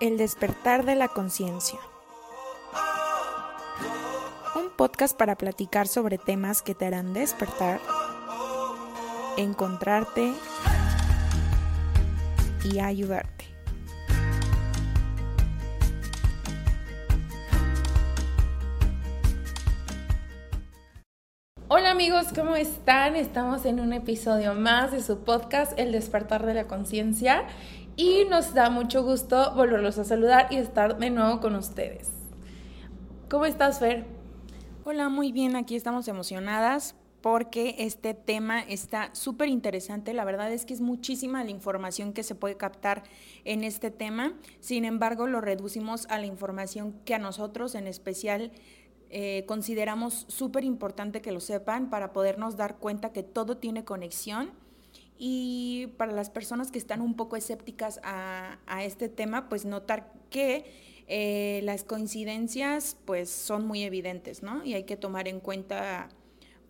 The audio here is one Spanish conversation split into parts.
El despertar de la conciencia. Un podcast para platicar sobre temas que te harán despertar, encontrarte y ayudarte. Hola amigos, ¿cómo están? Estamos en un episodio más de su podcast El despertar de la conciencia y nos da mucho gusto volverlos a saludar y estar de nuevo con ustedes. ¿Cómo estás, Fer? Hola, muy bien, aquí estamos emocionadas porque este tema está súper interesante. La verdad es que es muchísima la información que se puede captar en este tema. Sin embargo, lo reducimos a la información que a nosotros en especial eh, consideramos súper importante que lo sepan para podernos dar cuenta que todo tiene conexión y para las personas que están un poco escépticas a, este tema, pues notar que eh, las coincidencias pues son muy evidentes, ¿no? Y hay que tomar en cuenta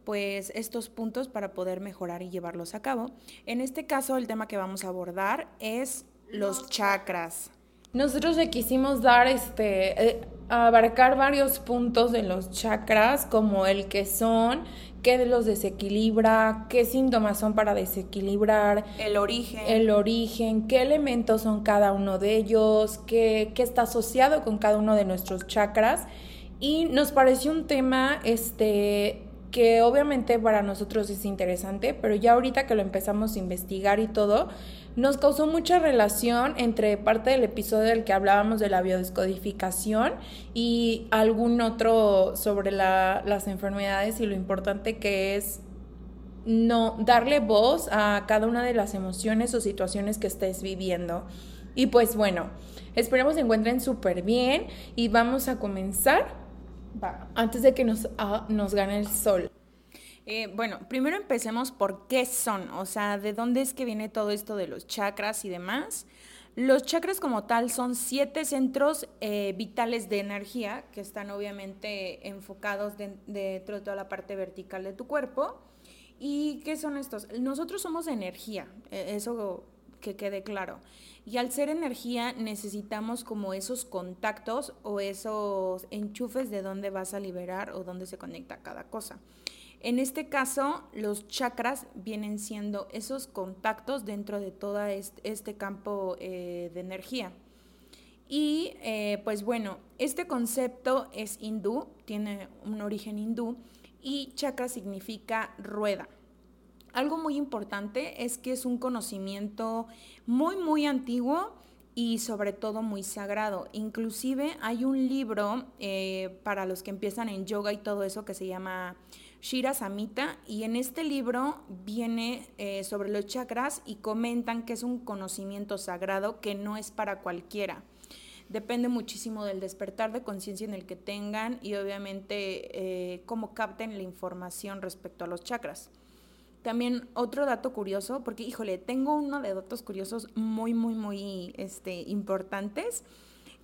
pues estos puntos para poder mejorar y llevarlos a cabo. En este caso el tema que vamos a abordar es los chakras. Nosotros le quisimos dar este eh, abarcar varios puntos de los chakras como el que son qué los desequilibra, qué síntomas son para desequilibrar, el origen, el origen, qué elementos son cada uno de ellos, qué, qué está asociado con cada uno de nuestros chakras. Y nos pareció un tema este, que obviamente para nosotros es interesante, pero ya ahorita que lo empezamos a investigar y todo, nos causó mucha relación entre parte del episodio del que hablábamos de la biodescodificación y algún otro sobre las enfermedades y lo importante que es no darle voz a cada una de las emociones o situaciones que estés viviendo. Y pues bueno, esperemos se encuentren súper bien y vamos a comenzar antes de que nos, ah, nos gane el sol. Eh, bueno, primero empecemos por qué son, o sea, de dónde es que viene todo esto de los chakras y demás. Los chakras como tal son siete centros eh, vitales de energía que están obviamente enfocados dentro de toda la parte vertical de tu cuerpo. ¿Y qué son estos? Nosotros somos energía, e, eso que quede claro. Y al ser energía necesitamos como esos contactos o esos enchufes de dónde vas a liberar o dónde se conecta cada cosa. En este caso, los chakras vienen siendo esos contactos dentro de todo este campo eh, de energía. Y eh, pues bueno, este concepto es hindú, tiene un origen hindú y chakra significa rueda. Algo muy importante es que es un conocimiento muy, muy antiguo y sobre todo muy sagrado. Inclusive hay un libro eh, para los que empiezan en yoga y todo eso que se llama Shira Samita y en este libro viene eh, sobre los chakras y comentan que es un conocimiento sagrado que no es para cualquiera. Depende muchísimo del despertar de conciencia en el que tengan y obviamente eh, cómo capten la información respecto a los chakras. También otro dato curioso, porque híjole, tengo uno de datos curiosos muy, muy, muy este, importantes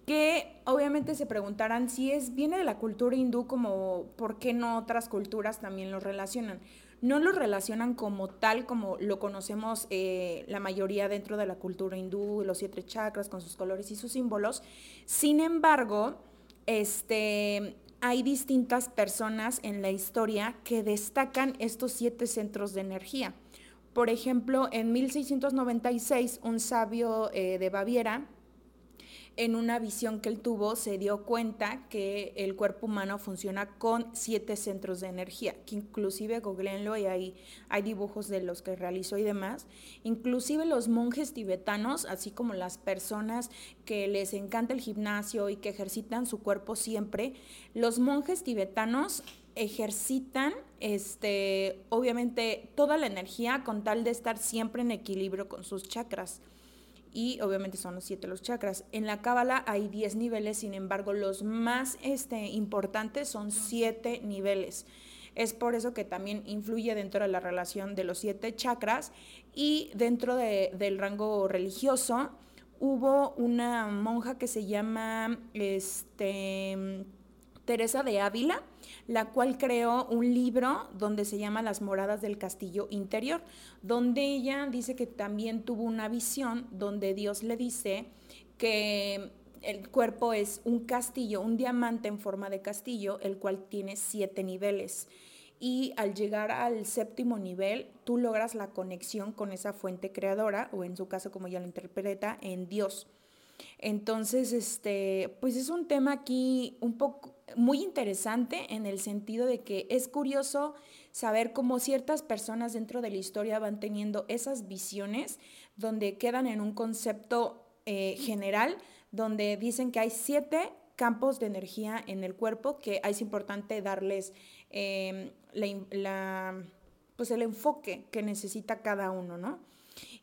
que obviamente se preguntarán si es viene de la cultura hindú como por qué no otras culturas también lo relacionan. No lo relacionan como tal como lo conocemos eh, la mayoría dentro de la cultura hindú, los siete chakras con sus colores y sus símbolos. Sin embargo, este, hay distintas personas en la historia que destacan estos siete centros de energía. Por ejemplo, en 1696, un sabio eh, de Baviera, en una visión que él tuvo, se dio cuenta que el cuerpo humano funciona con siete centros de energía, que inclusive googleenlo y ahí hay dibujos de los que realizó y demás. Inclusive los monjes tibetanos, así como las personas que les encanta el gimnasio y que ejercitan su cuerpo siempre, los monjes tibetanos ejercitan este obviamente toda la energía con tal de estar siempre en equilibrio con sus chakras y obviamente son los siete los chakras. En la Cábala hay diez niveles, sin embargo, los más este, importantes son siete niveles. Es por eso que también influye dentro de la relación de los siete chakras y dentro del rango religioso hubo una monja que se llama este, Teresa de Ávila, la cual creó un libro donde se llama Las moradas del castillo interior, donde ella dice que también tuvo una visión donde Dios le dice que el cuerpo es un castillo, un diamante en forma de castillo, el cual tiene siete niveles. Y al llegar al séptimo nivel, tú logras la conexión con esa fuente creadora, o en su caso, como ya lo interpreta, en Dios. Entonces, este, pues es un tema aquí un poco muy interesante en el sentido de que es curioso saber cómo ciertas personas dentro de la historia van teniendo esas visiones donde quedan en un concepto eh, general, donde dicen que hay siete campos de energía en el cuerpo que es importante darles em, la, pues el enfoque que necesita cada uno, ¿no?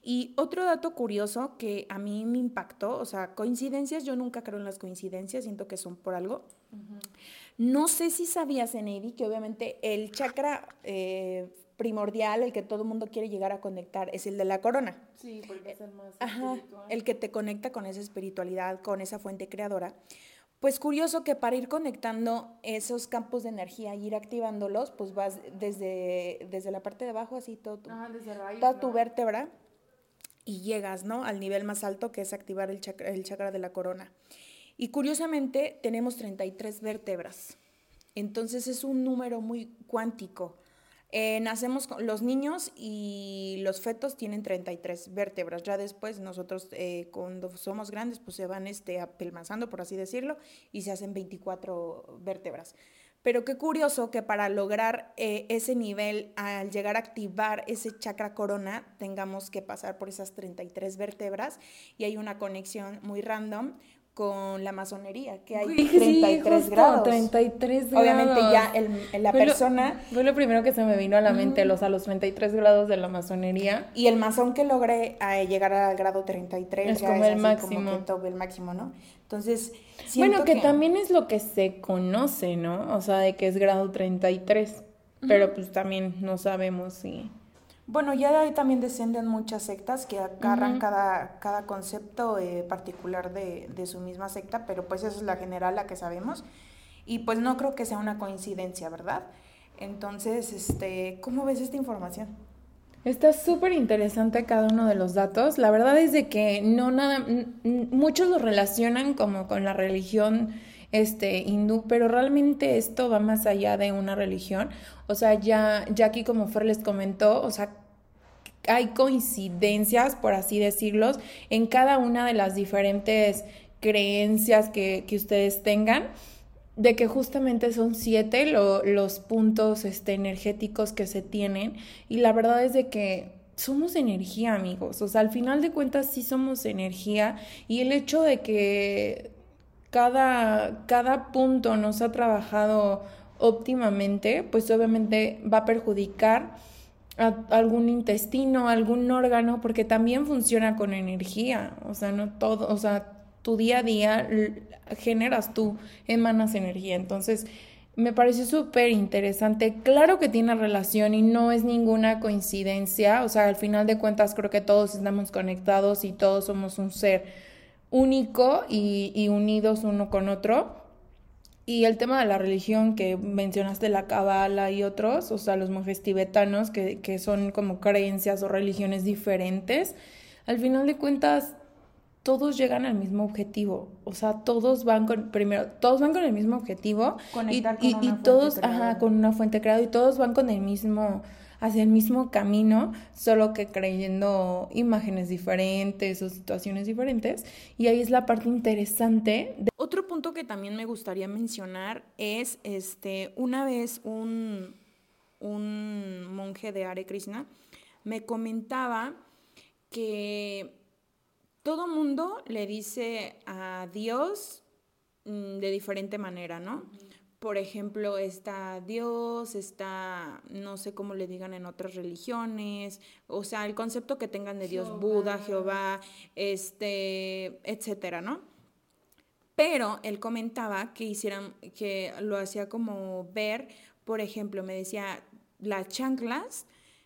Y otro dato curioso que a mí me impactó, o sea, coincidencias, yo nunca creo en las coincidencias, siento que son por algo. No sé si sabías, Eneidi, que obviamente el chakra eh, primordial, el que todo el mundo quiere llegar a conectar, es el de la corona. Sí, porque es el más Ajá, el que te conecta con esa espiritualidad, con esa fuente creadora. Pues curioso que para ir conectando esos campos de energía y ir activándolos, pues vas desde, desde la parte de abajo, así todo toda tu vértebra, y llegas, ¿no? Al nivel más alto que es activar el chakra, el chakra de la corona. Y curiosamente tenemos 33 vértebras. Entonces es un número muy cuántico. Eh, nacemos los niños y los fetos tienen 33 vértebras. Ya después nosotros eh, cuando somos grandes pues se van este, apelmazando, por así decirlo, y se hacen 24 vértebras. Pero qué curioso que para lograr eh, ese nivel, al llegar a activar ese chakra corona, tengamos que pasar por esas 33 vértebras y hay una conexión muy random con la masonería, que hay 33 grados. 33 grados. Obviamente ya el, la persona... fue lo primero que se me vino a la mente, los a los 33 grados de la masonería. Y el masón que logré eh, llegar al grado 33 es como el máximo. el máximo, ¿no? Entonces, Bueno, que, también es lo que se conoce, ¿no? O sea, de que es grado 33, pero pues también no sabemos si... Bueno, ya de ahí también descenden muchas sectas que agarran cada, cada concepto eh, particular de, de, su misma secta, pero pues esa es la general, la que sabemos. Y pues no creo que sea una coincidencia, ¿verdad? Entonces, este, ¿cómo ves esta información? Está súper interesante cada uno de los datos. La verdad es de que no nada, muchos lo relacionan como con la religión este, hindú, pero realmente esto va más allá de una religión. O sea, ya, ya aquí como Fer les comentó, o sea, hay coincidencias, por así decirlo, en cada una de las diferentes creencias que, que ustedes tengan de que justamente son siete los puntos este, energéticos que se tienen y la verdad es de que somos energía amigos, o sea, al final de cuentas sí somos energía y el hecho de que cada, cada punto nos ha trabajado óptimamente, pues obviamente va a perjudicar a algún intestino, algún órgano, porque también funciona con energía, o sea, no todo, o sea, tu día a día generas tú, emanas energía, entonces me pareció súper interesante, claro que tiene relación y no es ninguna coincidencia, o sea, al final de cuentas creo que todos estamos conectados y todos somos un ser único y, unidos uno con otro. Y el tema de la religión que mencionaste, la Kabbalah y otros, o sea, los monjes tibetanos, que, que son como creencias o religiones diferentes, al final de cuentas todos llegan al mismo objetivo. O sea, todos van con, primero, todos van con el mismo objetivo. Conectar y, y, todos, ajá, con una fuente creada y todos van con el mismo hacia el mismo camino, solo que creyendo imágenes diferentes o situaciones diferentes. Y ahí es la parte interesante. Otro punto que también me gustaría mencionar es, este, una vez un, un monje de Hare Krishna me comentaba que todo mundo le dice a Dios mm, de diferente manera, ¿no? por ejemplo, está Dios, está, no sé cómo le digan en otras religiones, o sea, el concepto que tengan de Dios, Buda, Jehová, este, etcétera, ¿no? Pero él comentaba que hicieran, que lo hacía como ver, por ejemplo, me decía, las chanclas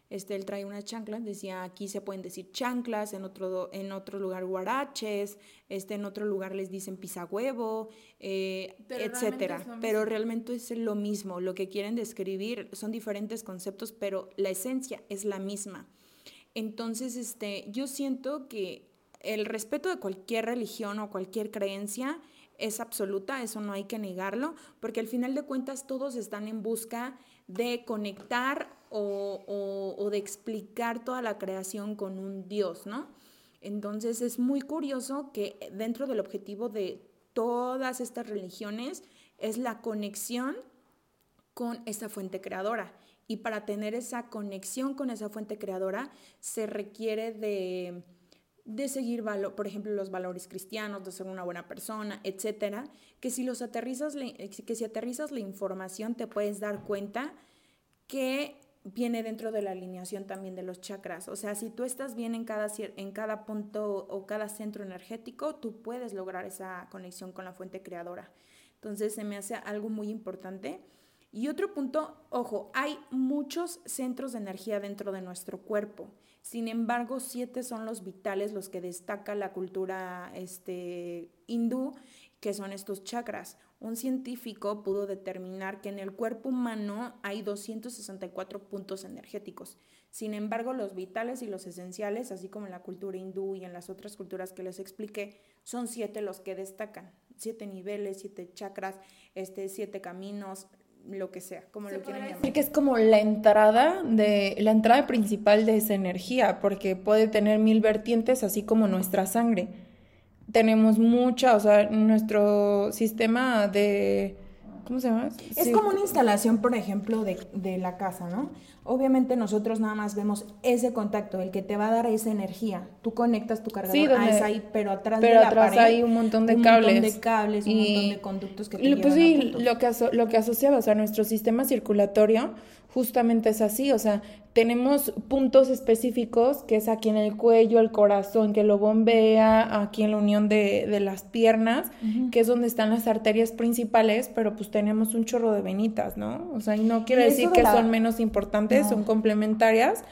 este, él trae unas chanclas, decía aquí se pueden decir chanclas, en otro, en otro lugar guaraches, este, en otro lugar les dicen pisagüevo, eh, etcétera. pero realmente es lo mismo, lo que quieren describir son diferentes conceptos, pero la esencia es la misma. Entonces, este, yo siento que el respeto de cualquier religión o cualquier creencia es absoluta, eso no hay que negarlo, porque al final de cuentas todos están en busca de conectar o, de explicar toda la creación con un Dios, ¿no? Entonces es muy curioso que dentro del objetivo de todas estas religiones es la conexión con esa fuente creadora. Y para tener esa conexión con esa fuente creadora se requiere de de seguir, por ejemplo, los valores cristianos, de ser una buena persona, etcétera, que si los aterrizas, que si aterrizas la información te puedes dar cuenta que viene dentro de la alineación también de los chakras. O sea, si tú estás bien en cada, en cada punto o cada centro energético, tú puedes lograr esa conexión con la fuente creadora. Entonces, se me hace algo muy importante. Y otro punto, ojo, hay muchos centros de energía dentro de nuestro cuerpo. Sin embargo, siete son los vitales, los que destaca la cultura este, hindú, que son estos chakras. Un científico pudo determinar que en el cuerpo humano hay 264 puntos energéticos. Sin embargo, los vitales y los esenciales, así como en la cultura hindú y en las otras culturas que les expliqué, son siete los que destacan. Siete niveles, siete chakras, este, siete caminos, lo que sea, como lo quieran llamar. que es como la entrada de la entrada principal de esa energía, porque puede tener mil vertientes, así como nuestra sangre. Tenemos mucha, o sea, nuestro sistema de ¿Cómo se llama? Es como una instalación, por ejemplo, de, de, la casa, ¿no? Obviamente nosotros nada más vemos ese contacto, el que te va a dar esa energía. Tú conectas tu cargador, sí, ah, ahí, pero atrás de la atrás hay un montón de cables. Un montón de cables, un montón de conductos que te Pues sí, lo que, lo que asociabas a nuestro sistema circulatorio justamente es así, o sea, tenemos puntos específicos, que es aquí en el cuello, el corazón que lo bombea, aquí en la unión de, de las piernas, que es donde están las arterias principales, pero pues tenemos un chorro de venitas, ¿no? O sea, y no quiere decir que son menos importantes, son complementarias,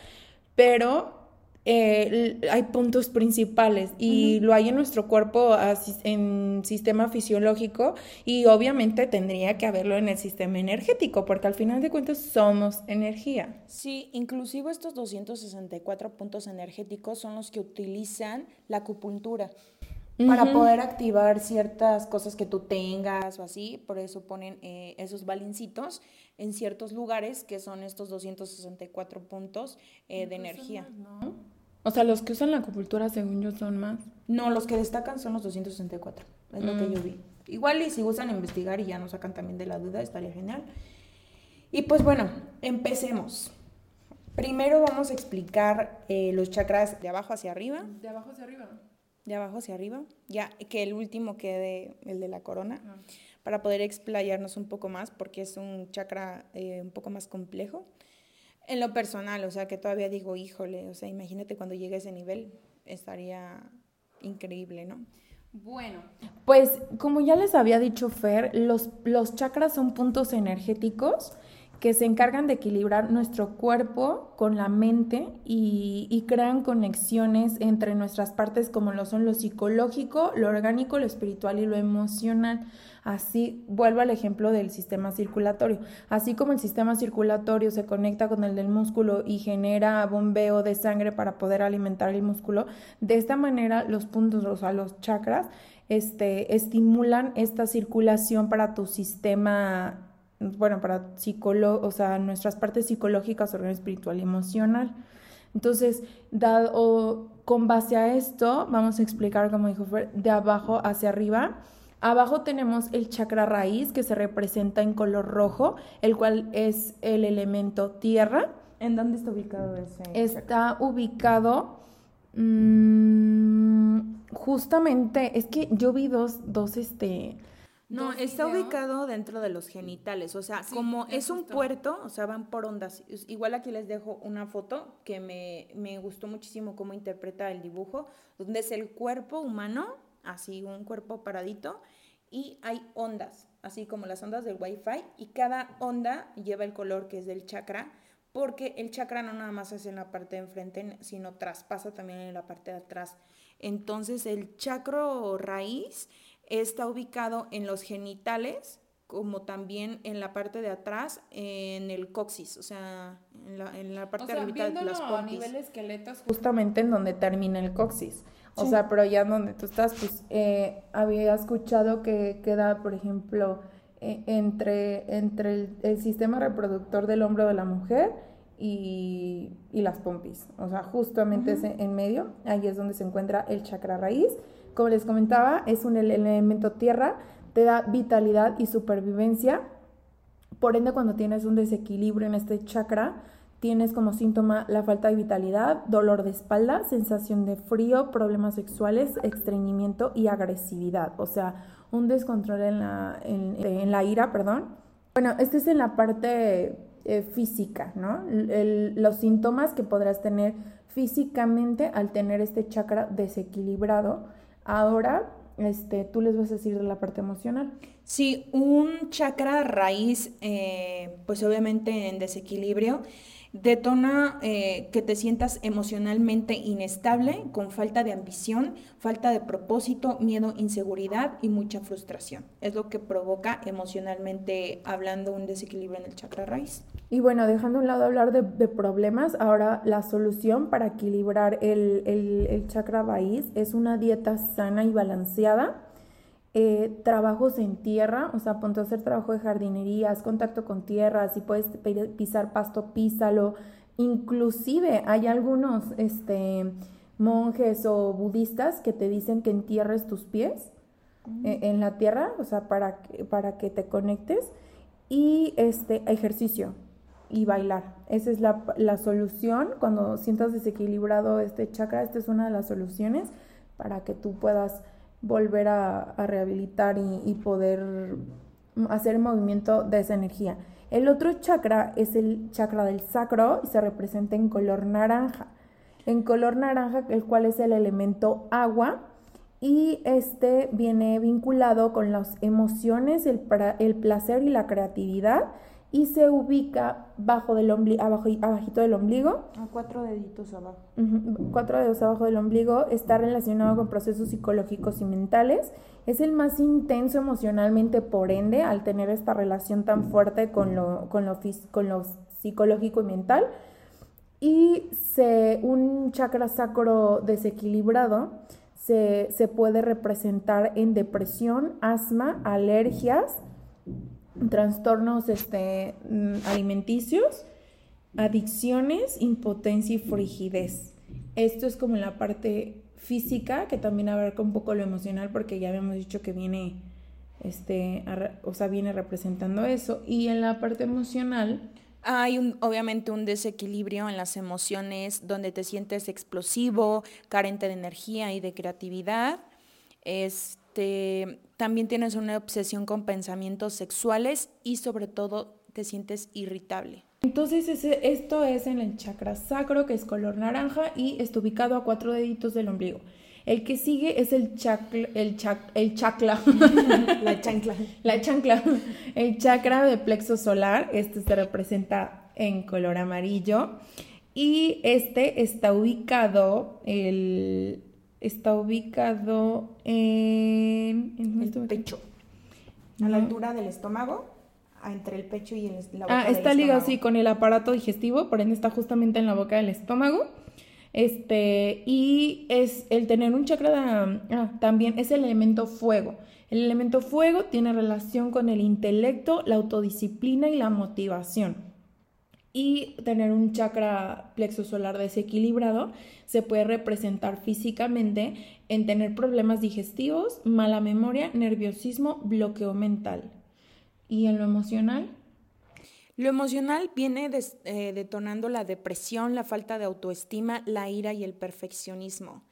pero eh, hay puntos principales y lo hay en nuestro cuerpo en sistema fisiológico y obviamente tendría que haberlo en el sistema energético porque al final de cuentas somos energía. Sí, inclusive estos 264 puntos energéticos son los que utilizan la acupuntura para poder activar ciertas cosas que tú tengas o así, por eso ponen eh, esos balincitos en ciertos lugares que son estos 264 puntos eh, de energía. O sea, los que usan la acupuntura, según yo, son más. No, los que destacan son los 264. Es lo que yo mm. vi. Igual y si gustan investigar y ya nos sacan también de la duda, estaría genial. Y pues bueno, empecemos. Primero vamos a explicar eh, los chakras de abajo hacia arriba. De abajo hacia arriba. De abajo hacia arriba. Ya que el último quede el de la corona. Ah. Para poder explayarnos un poco más, porque es un chakra eh, un poco más complejo. En lo personal, o sea, que todavía digo, híjole, o sea, imagínate cuando llegue a ese nivel, estaría increíble, ¿no? Bueno, pues como ya les había dicho Fer, los, los chakras son puntos energéticos que se encargan de equilibrar nuestro cuerpo con la mente y, crean conexiones entre nuestras partes como lo son lo psicológico, lo orgánico, lo espiritual y lo emocional. Así, vuelvo al ejemplo del sistema circulatorio. Así como el sistema circulatorio se conecta con el del músculo y genera bombeo de sangre para poder alimentar el músculo, de esta manera los puntos, o sea, los chakras, este, estimulan esta circulación para tu sistema bueno, para psicólogo, o sea, nuestras partes psicológicas, orden espiritual y emocional. Entonces, dado, con base a esto, vamos a explicar, como dijo Fer, de abajo hacia arriba. Abajo tenemos el chakra raíz que se representa en color rojo, el cual es el elemento tierra. ¿En dónde está ubicado ese? Está ubicado mmm, justamente, es que yo vi dos, dos, este, no, está ubicado dentro de los genitales, o sea, como es un puerto, o sea, van por ondas. Igual aquí les dejo una foto que me, me gustó muchísimo cómo interpreta el dibujo, donde es el cuerpo humano, así un cuerpo paradito, y hay ondas, así como las ondas del Wi-Fi, y cada onda lleva el color que es del chakra, porque el chakra no nada más es en la parte de enfrente, sino traspasa también en la parte de atrás. Entonces, el chakro raíz está ubicado en los genitales, como también en la parte de atrás, en el coxis, o sea, en la, en la parte de las a nivel esqueletos, justamente en donde termina el coxis. O sea, pero ya donde tú estás, pues eh, había escuchado que queda, por ejemplo, e, entre, entre el, sistema reproductor del hombro de la mujer y, las pompis. O sea, justamente en medio, ahí es donde se encuentra el chakra raíz. Como les comentaba, es un elemento tierra, te da vitalidad y supervivencia. Por ende, cuando tienes un desequilibrio en este chakra, tienes como síntoma la falta de vitalidad, dolor de espalda, sensación de frío, problemas sexuales, estreñimiento y agresividad. O sea, un descontrol en la, en, la ira, perdón. Bueno, este es en la parte eh, física, ¿no? los síntomas que podrás tener físicamente al tener este chakra desequilibrado. Ahora, este, tú les vas a decir de la parte emocional. Sí, un chakra raíz, eh, pues obviamente en desequilibrio, detona eh, que te sientas emocionalmente inestable, con falta de ambición, falta de propósito, miedo, inseguridad y mucha frustración. Es lo que provoca emocionalmente hablando un desequilibrio en el chakra raíz. Y bueno, dejando a un lado hablar de, problemas, ahora la solución para equilibrar el, el chakra raíz es una dieta sana y balanceada eh, trabajos en tierra, o sea, ponte a hacer trabajo de jardinería, haz contacto con tierra, si puedes pisar pasto, písalo. Inclusive hay algunos este, monjes o budistas que te dicen que entierres tus pies mm. eh, en la tierra, o sea, para, para que te conectes. Y este ejercicio y bailar. Esa es la, la solución. Cuando sientas desequilibrado este chakra, esta es una de las soluciones para que tú puedas volver a, rehabilitar y, poder hacer movimiento de esa energía. El otro chakra es el chakra del sacro y se representa en color naranja. En color naranja, el cual es el elemento agua y este viene vinculado con las emociones, el, el placer y la creatividad y se ubica bajo del ombligo, abajo, abajito del ombligo. A cuatro deditos abajo. cuatro dedos abajo del ombligo. Está relacionado con procesos psicológicos y mentales. Es el más intenso emocionalmente, por ende, al tener esta relación tan fuerte con lo, con lo, con lo psicológico y mental. Y se, un chakra sacro desequilibrado se, se puede representar en depresión, asma, alergias, trastornos este, mm, alimenticios, adicciones, impotencia y frigidez. Esto es como la parte física, que también abarca un poco lo emocional, porque ya habíamos dicho que viene, este, o sea, viene representando eso. Y en la parte emocional... Hay un, obviamente un desequilibrio en las emociones donde te sientes explosivo, carente de energía y de creatividad. Este, también tienes una obsesión con pensamientos sexuales y sobre todo te sientes irritable. Entonces esto es en el chakra sacro, que es color naranja y está ubicado a cuatro deditos del ombligo. El que sigue es el chakra, el, el chakra. La chancla. La chancla. El chakra de plexo solar. Este se representa en color amarillo. Y este está ubicado, el, está ubicado en, el pecho. A la altura del estómago, entre el pecho y el, la boca Ah, está ligado así con el aparato digestivo, por ende está justamente en la boca del estómago. Este, y es el tener un chakra ah, también es el elemento fuego. El elemento fuego tiene relación con el intelecto, la autodisciplina y la motivación y tener un chakra plexo solar desequilibrado se puede representar físicamente en tener problemas digestivos, mala memoria, nerviosismo, bloqueo mental. ¿Y en lo emocional? Lo emocional viene eh, detonando la depresión, la falta de autoestima, la ira y el perfeccionismo.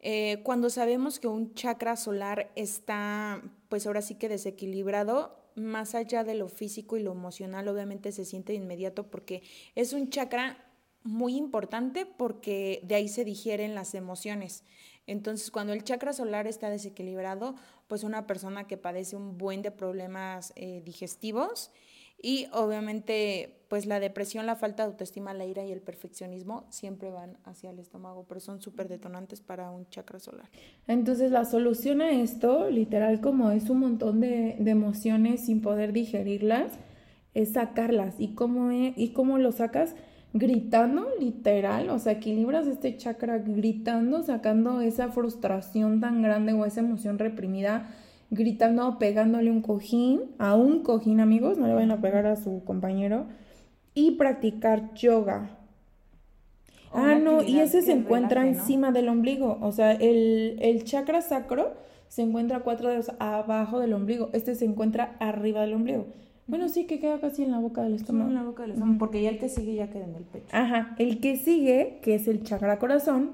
Eh, cuando sabemos que un chakra solar está, pues ahora sí que desequilibrado, más allá de lo físico y lo emocional, obviamente se siente de inmediato porque es un chakra muy importante porque de ahí se digieren las emociones. Entonces, cuando el chakra solar está desequilibrado, pues una persona que padece un buen de problemas eh, digestivos y obviamente, pues la depresión, la falta de autoestima, la ira y el perfeccionismo siempre van hacia el estómago, pero son súper detonantes para un chakra solar. Entonces, la solución a esto, literal, como es un montón de, emociones sin poder digerirlas, es sacarlas. ¿Y cómo, ¿Y cómo lo sacas? gritando, literal, o sea, equilibras este chakra gritando, sacando esa frustración tan grande o esa emoción reprimida, gritando, pegándole un cojín, a un cojín, amigos, no le vayan a pegar a su compañero, y practicar yoga. ah, no, y ese se encuentra encima del ombligo, o sea, el, el chakra sacro se encuentra cuatro dedos abajo del ombligo, este se encuentra arriba del ombligo. Bueno, sí, que queda casi en la boca del estómago. en la boca del estómago, porque ya el que sigue ya queda en el pecho. Ajá, el que sigue, que es el chakra corazón,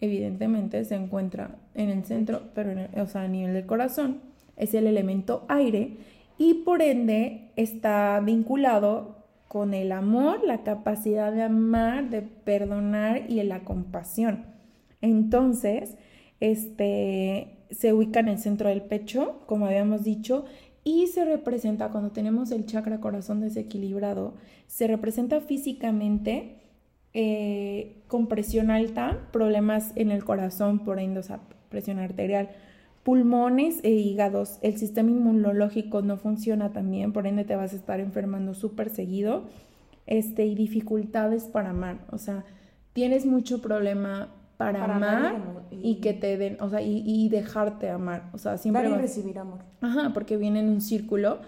evidentemente se encuentra en el centro, pero o sea, a nivel del corazón, es el elemento aire y por ende está vinculado con el amor, la capacidad de amar, de perdonar y la compasión. Entonces, este se ubica en el centro del pecho, como habíamos dicho, y se representa cuando tenemos el chakra corazón desequilibrado, se representa físicamente eh, con presión alta, problemas en el corazón, por ende, presión arterial, pulmones e hígados. El sistema inmunológico no funciona también, por ende te vas a estar enfermando súper seguido. Este, y dificultades para amar, o sea, tienes mucho problema para, amar, y, que te den, o sea, y, dejarte amar. O sea, siempre. Dar y recibir amor. Ajá, porque viene en un círculo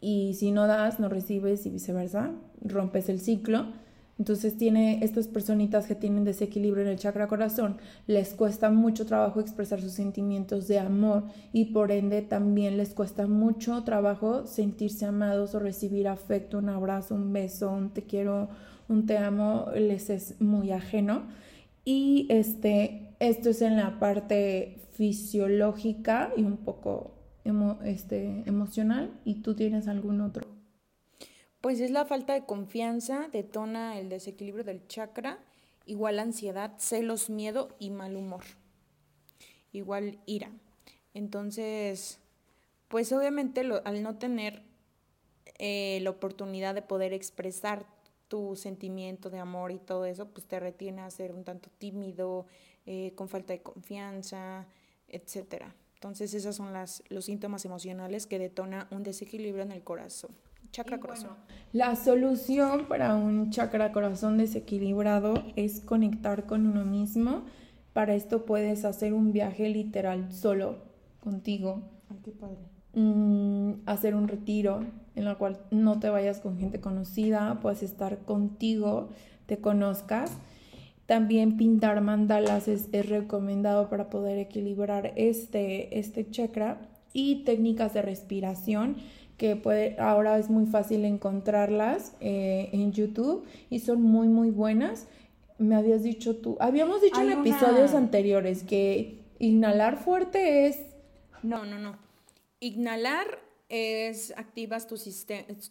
y si no das, no recibes y viceversa, rompes el ciclo. Entonces tiene estas personitas que tienen desequilibrio en el chakra corazón, les cuesta mucho trabajo expresar sus sentimientos de amor y por ende también les cuesta mucho trabajo sentirse amados o recibir afecto, un abrazo, un beso, un te quiero, un te amo, les es muy ajeno. Y este, esto es en la parte fisiológica y un poco este, emocional. ¿Y tú tienes algún otro? Pues es la falta de confianza, detona el desequilibrio del chakra, igual ansiedad, celos, miedo y mal humor. Igual ira. Entonces, pues obviamente al no tener eh, la oportunidad de poder expresar tu sentimiento de amor y todo eso, pues te retiene a ser un tanto tímido, eh, con falta de confianza, etc. Entonces, esos son las, los síntomas emocionales que detona un desequilibrio en el corazón. Chakra corazón. la solución para un chakra corazón desequilibrado es conectar con uno mismo. Para esto puedes hacer un viaje literal solo contigo. Ay, qué padre. Mm, hacer un retiro, en la cual no te vayas con gente conocida, puedes estar contigo, te conozcas. También pintar mandalas es, recomendado para poder equilibrar este, este chakra y técnicas de respiración que puede, ahora es muy fácil encontrarlas eh, en YouTube y son muy muy buenas. Me habías dicho tú, habíamos dicho en episodios anteriores que inhalar fuerte es... No, no, no. Inhalar es activas tu,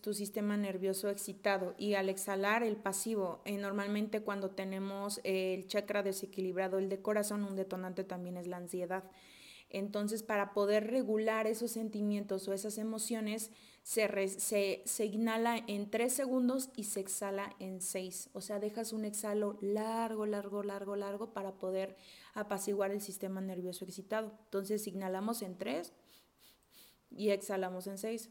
tu sistema nervioso excitado y al exhalar el pasivo, eh, normalmente cuando tenemos el chakra desequilibrado, el de corazón, un detonante también es la ansiedad. Entonces, para poder regular esos sentimientos o esas emociones, se, se, inhala en tres segundos y se exhala en seis. O sea, dejas un exhalo largo, largo, largo, largo para poder apaciguar el sistema nervioso excitado. Entonces, inhalamos en tres y exhalamos en seis.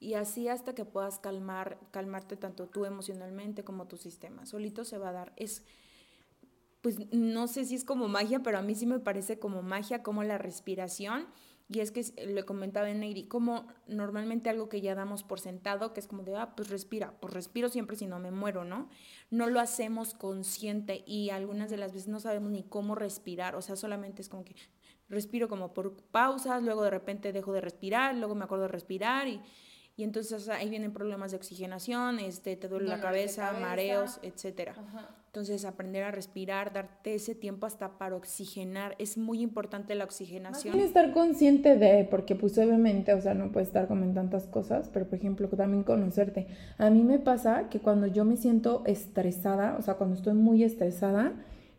Y así hasta que puedas calmar, calmarte tanto tú emocionalmente como tu sistema. Solito se va a dar. Es, pues no sé si es como magia, pero a mí sí me parece como magia, como la respiración. Y es que le comentaba en Neiri, como normalmente algo que ya damos por sentado, que es como de, ah, pues respira, pues respiro siempre si no me muero, ¿no? No lo hacemos consciente y algunas de las veces no sabemos ni cómo respirar, o sea, solamente es como que respiro como por pausas, luego de repente dejo de respirar, luego me acuerdo de respirar y, y entonces ahí vienen problemas de oxigenación, este, te duele la cabeza, mareos, etc. Entonces aprender a respirar, darte ese tiempo hasta para oxigenar, es muy importante la oxigenación. Más estar consciente de, porque pues obviamente, o sea, no puedes estar con tantas cosas, pero por ejemplo también conocerte. A mí me pasa que cuando yo me siento estresada, o sea, cuando estoy muy estresada,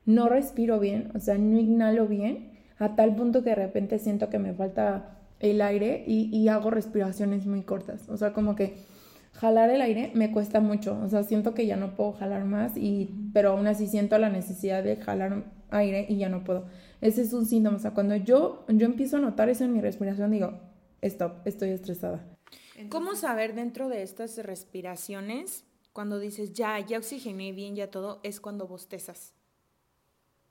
no respiro bien, o sea, no inhalo bien a tal punto que de repente siento que me falta el aire y, hago respiraciones muy cortas. O sea, como que jalar el aire me cuesta mucho. O sea, siento que ya no puedo jalar más, y, pero aún así siento la necesidad de jalar aire y ya no puedo. Ese es un síntoma. O sea, cuando yo, yo empiezo a notar eso en mi respiración, digo, stop, estoy estresada. ¿Cómo saber dentro de estas respiraciones cuando dices, ya, ya oxigené bien, ya todo, es cuando bostezas.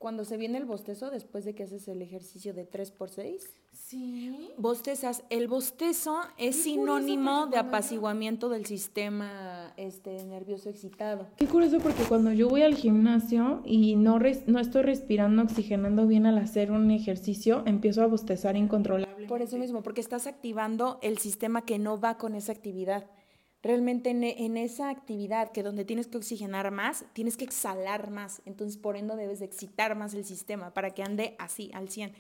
Cuando se viene el bostezo, después de que haces el ejercicio de 3 por 6 Sí. bostezas. El bostezo es sinónimo de yo- apaciguamiento del sistema este, nervioso excitado. Qué curioso porque cuando yo voy al gimnasio y no, res- no estoy respirando, oxigenando bien al hacer un ejercicio, empiezo a bostezar incontrolable. Por eso mismo, porque estás activando el sistema que no va con esa actividad. Realmente en, e- en esa actividad que donde tienes que oxigenar más, tienes que exhalar más. Entonces, por ende, debes de excitar más el sistema para que ande así, al 100.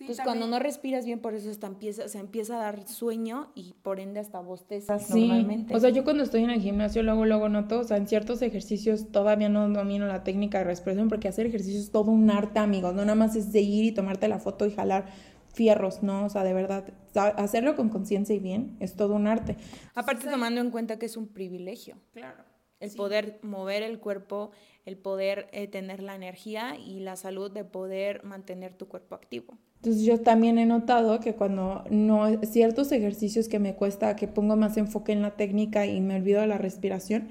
Entonces, cuando no respiras bien, por eso hasta empieza, se empieza a dar sueño y por ende hasta bostezas Sí, normalmente. o sea, yo cuando estoy en el gimnasio luego, luego noto, o sea, en ciertos ejercicios todavía no domino la técnica de respiración porque hacer ejercicio es todo un arte, amigos, no nada más es de ir y tomarte la foto y jalar fierros, ¿no? O sea, de verdad, hacerlo con conciencia y bien es todo un arte. Aparte, tomando en cuenta que es un privilegio. Claro. El poder mover el cuerpo, el poder eh, tener la energía y la salud de poder mantener tu cuerpo activo. Entonces yo también he notado que cuando no ciertos ejercicios que me cuesta, que pongo más enfoque en la técnica y me olvido de la respiración,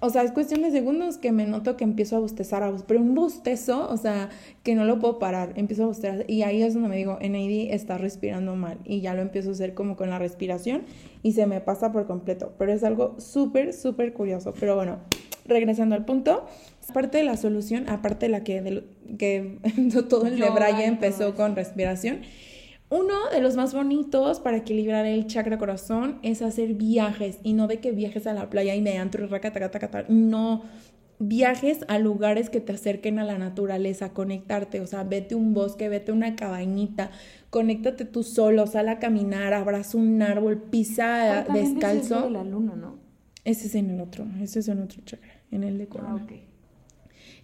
o sea, es cuestión de segundos que me noto que empiezo a bostezar, a pero un bostezo, o sea, que no lo puedo parar, empiezo a bostezar y ahí es donde me digo, NAD está respirando mal y ya lo empiezo a hacer como con la respiración y se me pasa por completo, pero es algo súper, súper curioso, pero bueno, regresando al punto, aparte de la solución, aparte de la que, del- que todo el de todo empezó con respiración, uno de los más bonitos para equilibrar el chakra corazón es hacer viajes y no de que viajes a la playa y me antro no viajes a lugares que te acerquen a la naturaleza, conectarte, o sea, vete a un bosque, vete a una cabañita, conéctate tú solo, sal a caminar, abraza un árbol, pisa descalzo. la luna, ¿no? Ese es en el otro, ese es en otro chakra, en el de Ah, corona.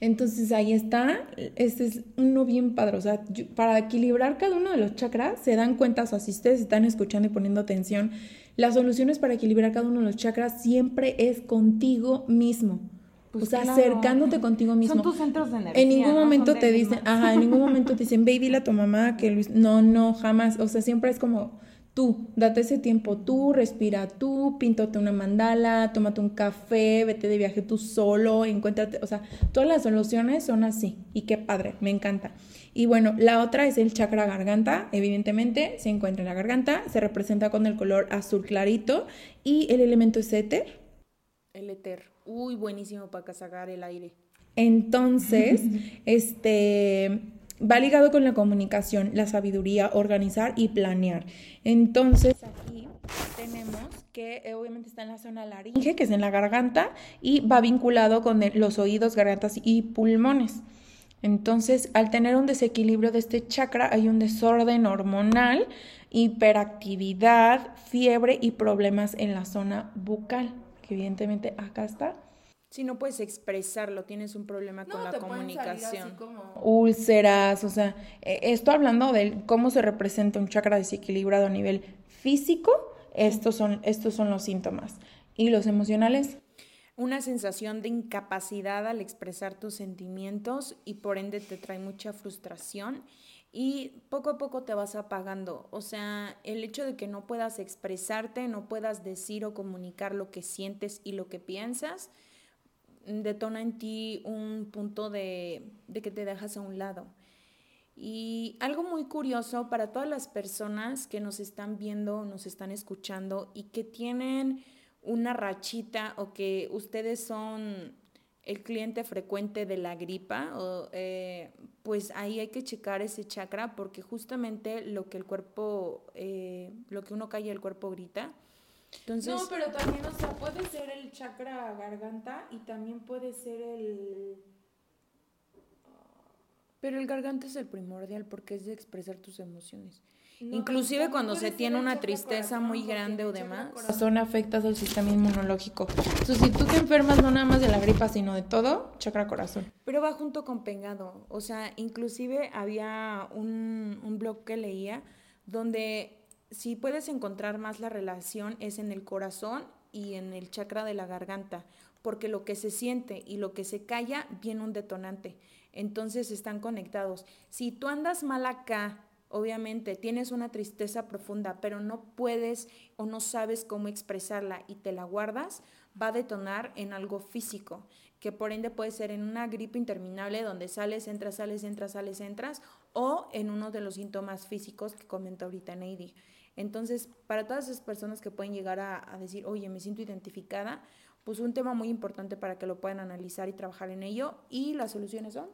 Entonces ahí está, este es uno bien padre, o sea, yo- para equilibrar cada uno de los chakras, se dan cuenta, o sea, si ustedes están escuchando y poniendo atención, las soluciones para equilibrar cada uno de los chakras siempre es contigo mismo. Pues o sea, claro. acercándote contigo mismo. Son tus centros de energía. En ningún ¿no? momento Son te dicen, ajá, en ningún momento te dicen, ve y dile a tu mamá que Luis, no, no, jamás, o sea, siempre es como tú, date ese tiempo tú, respira tú, píntate una mandala, tómate un café, vete de viaje tú solo, encuéntrate, o sea, todas las soluciones son así, y qué padre, me encanta. Y bueno, la otra es el chakra garganta, evidentemente se encuentra en la garganta, se representa con el color azul clarito y el elemento es éter. El éter. Uy, buenísimo para sacar el aire. Entonces, este va ligado con la comunicación, la sabiduría, organizar y planear. Entonces, aquí tenemos que eh, obviamente está en la zona laringe, que es en la garganta, y va vinculado con los oídos, gargantas y pulmones. Entonces, al tener un desequilibrio de este chakra, hay un desorden hormonal, hiperactividad, fiebre y problemas en la zona bucal, que evidentemente acá está. Si no puedes expresarlo, tienes un problema con la comunicación. úlceras, o sea, eh, esto hablando de cómo se representa un chakra desequilibrado a nivel físico, estos son, estos son los síntomas. ¿Y los emocionales? Una sensación de incapacidad al expresar tus sentimientos y por ende te trae mucha frustración y poco a poco te vas apagando. O sea, el hecho de que no puedas expresarte, no puedas decir o comunicar lo que sientes y lo que piensas, detona en ti un punto de, de que te dejas a un lado. Y algo muy curioso para todas las personas que nos están viendo, nos están escuchando y que tienen una rachita o que ustedes son el cliente frecuente de la gripa, o, eh, pues ahí hay que checar ese chakra porque justamente lo que el cuerpo, eh, lo que uno calla el cuerpo grita. Entonces, no, pero también, o sea, puede ser el chakra garganta y también puede ser el... pero el garganta es el primordial porque es de expresar tus emociones. No, Inclusive cuando se tiene el una tristeza corazón, muy grande el o demás. corazón afectas al sistema inmunológico. Entonces, si tú te enfermas no nada más de la gripa, sino de todo, chakra corazón. Pero va junto con pegado. O sea, inclusive había un, un blog que leía donde si puedes encontrar más la relación es en el corazón y en el chakra de la garganta, porque lo que se siente y lo que se calla viene un detonante. Entonces están conectados. Si tú andas mal acá, obviamente tienes una tristeza profunda, pero no puedes o no sabes cómo expresarla y te la guardas, va a detonar en algo físico, que por ende puede ser en una gripe interminable donde sales, entras, sales, entras, sales, entras, o en uno de los síntomas físicos que comentó ahorita Neidy. Entonces, para todas esas personas que pueden llegar a, decir, oye, me siento identificada, pues un tema muy importante para que lo puedan analizar y trabajar en ello. Y las soluciones son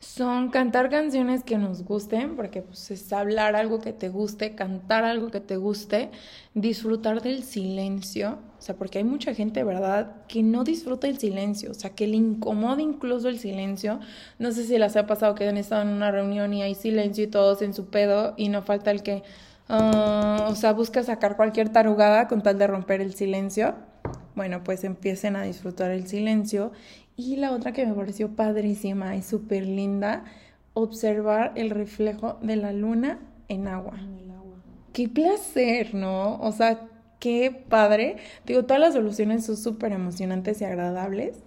son cantar canciones que nos gusten, porque pues, es hablar algo que te guste, cantar algo que te guste, disfrutar del silencio, o sea, porque hay mucha gente, ¿verdad?, que no disfruta el silencio, o sea, que le incomoda incluso el silencio. No sé si les ha pasado que han estado en una reunión y hay silencio y todos en su pedo y no falta el que, ah, o sea, busca sacar cualquier tarugada con tal de romper el silencio. Bueno, pues empiecen a disfrutar el silencio y la otra que me pareció padrísima y súper linda, observar el reflejo de la luna en agua. En el agua. Qué placer, ¿no? O sea, qué padre. Digo, todas las soluciones son súper emocionantes y agradables.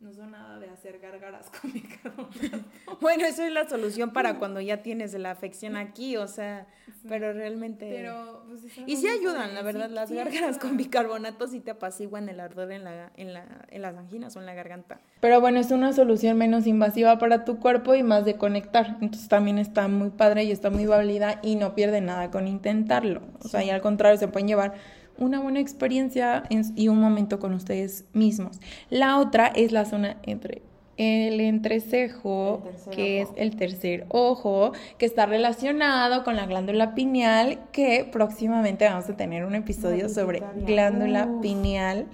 No son nada de hacer gárgaras con bicarbonato. bueno, eso es la solución para cuando ya tienes la afección aquí, o sea, pero realmente... Pero, pues, y sí ayudan, la verdad, las gárgaras con bicarbonato sí te apaciguan el ardor en, la, en, la, en las anginas o en la garganta. Pero bueno, es una solución menos invasiva para tu cuerpo y más de conectar. Entonces también está muy padre y está muy válida y no pierde nada con intentarlo. O sea, y al contrario, se pueden llevar una buena experiencia y un momento con ustedes mismos. La otra es la zona entre el entrecejo, que es el tercer ojo, que está relacionado con la glándula pineal, que próximamente vamos a tener un episodio sobre glándula pineal.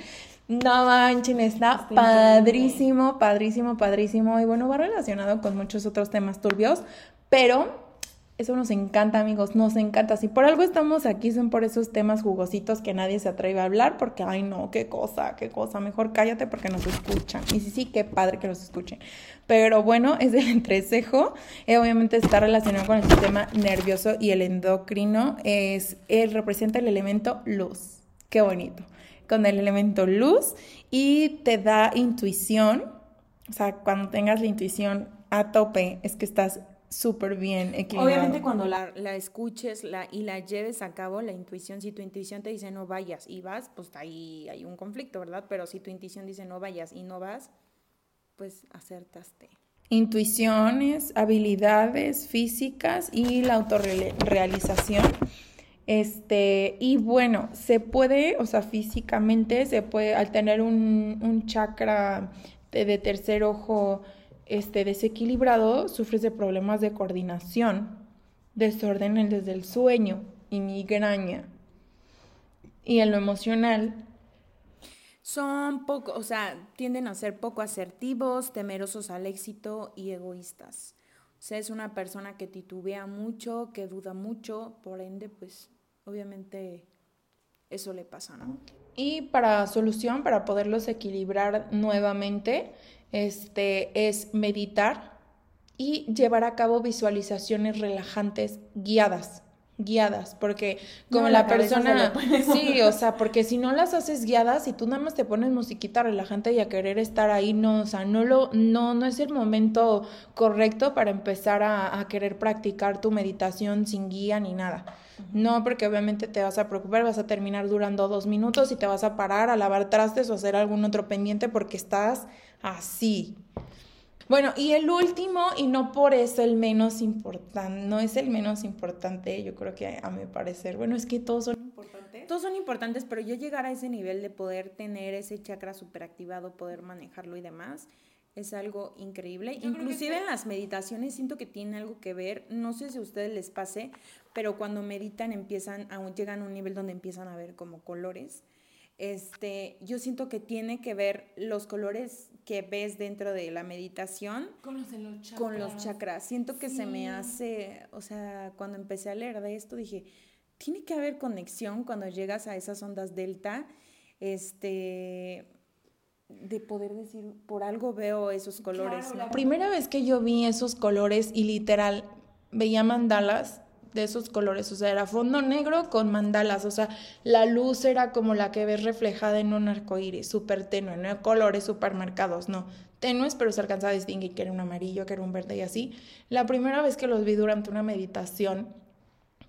No manchen, está, padrísimo, padrísimo, padrísimo. Y bueno, va relacionado con muchos otros temas turbios, pero eso nos encanta, amigos, nos encanta. Si por algo estamos aquí, son por esos temas jugositos que nadie se atreve a hablar, porque, ay, no, qué cosa, qué cosa. Mejor cállate porque nos escuchan. Y sí, sí, qué padre que nos escuchen. Pero bueno, es el entrecejo. Eh, obviamente está relacionado con el sistema nervioso y el endocrino. Es, él representa el elemento luz. Qué bonito. Con el elemento luz y te da intuición. O sea, cuando tengas la intuición a tope, es que estás súper bien equilibrado. Obviamente cuando la, la escuches la, y la lleves a cabo, la intuición, si tu intuición te dice no vayas y vas, pues ahí hay un conflicto, ¿verdad? Pero si tu intuición dice no vayas y no vas, pues acertaste. Intuiciones, habilidades físicas y la autorrealización. Este, y bueno, se puede, o sea, físicamente se puede, al tener un, un chakra de tercer ojo, este, desequilibrado, sufres de problemas de coordinación, desórdenes desde el sueño y migraña. Y en lo emocional. Son poco, o sea, tienden a ser poco asertivos, temerosos al éxito y egoístas. O sea, es una persona que titubea mucho, que duda mucho, por ende, pues, obviamente eso le pasa, ¿no? Y para solución, para poderlos equilibrar nuevamente, este, es meditar y llevar a cabo visualizaciones relajantes guiadas guiadas, porque como la, persona, sí, o sea, porque si no las haces guiadas y tú nada más te pones musiquita relajante y a querer estar ahí, no, o sea, no lo, no, no es el momento correcto para empezar a, a querer practicar tu meditación sin guía ni nada. No, porque obviamente te vas a preocupar, vas a terminar durando dos minutos y te vas a parar a lavar trastes o hacer algún otro pendiente porque estás así. Bueno, y el último, y no por eso el menos importante, no es el menos importante, yo creo que a mi parecer, bueno, es que todos son importantes. Todos son importantes, pero yo llegar a ese nivel de poder tener ese chakra superactivado, poder manejarlo y demás, es algo increíble. Inclusive en las meditaciones siento que tiene algo que ver, no sé si a ustedes les pase, pero cuando meditan empiezan, aún llegan a un nivel donde empiezan a ver como colores este, yo siento que tiene que ver los colores que ves dentro de la meditación con los, chakras. Con los chakras. Siento que se me hace, o sea, cuando empecé a leer de esto dije, tiene que haber conexión cuando llegas a esas ondas delta, este, de poder decir, por algo veo esos colores. La primera vez que yo vi esos colores y literal veía mandalas, de esos colores, o sea, era fondo negro con mandalas, o sea, la luz era como la que ves reflejada en un arco iris, súper tenue, no colores súper marcados, no, tenues, pero se alcanzaba a distinguir que era un amarillo, que era un verde y así. La primera vez que los vi durante una meditación,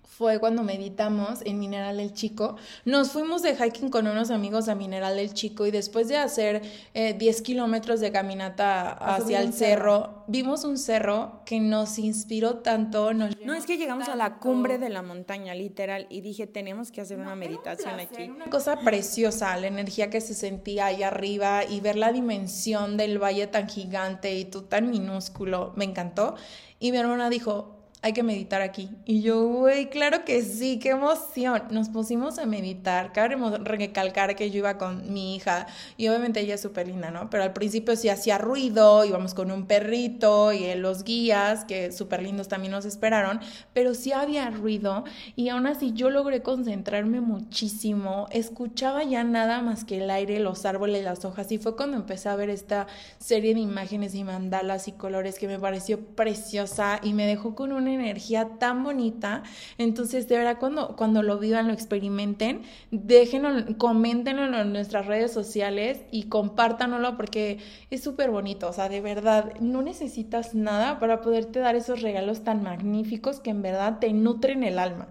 fue cuando meditamos en Mineral del Chico. Nos fuimos de hiking con unos amigos a Mineral del Chico y después de hacer 10 eh, kilómetros de caminata hacia el cerro, vimos un cerro que nos inspiró tanto. Nos no, es que llegamos a la cumbre de la montaña, literal, y dije, tenemos que hacer una meditación aquí. Una cosa preciosa, la energía que se sentía ahí arriba y ver la dimensión del valle tan gigante y tú tan minúsculo, me encantó. Y mi hermana dijo, hay que meditar aquí. Y yo, güey, claro que sí, qué emoción. Nos pusimos a meditar. Cabe recalcar que yo iba con mi hija y obviamente ella es súper linda, ¿no? Pero al principio sí hacía ruido, íbamos con un perrito y los guías, que súper lindos también nos esperaron, pero sí había ruido y aún así yo logré concentrarme muchísimo. Escuchaba ya nada más que el aire, los árboles, las hojas y fue cuando empecé a ver esta serie de imágenes y mandalas y colores que me pareció preciosa y me dejó con una energía tan bonita. Entonces, de verdad, cuando, cuando lo vivan, lo experimenten, déjenlo, coméntenlo en nuestras redes sociales y compártanlo porque es súper bonito. O sea, de verdad, no necesitas nada para poderte dar esos regalos tan magníficos que en verdad te nutren el alma.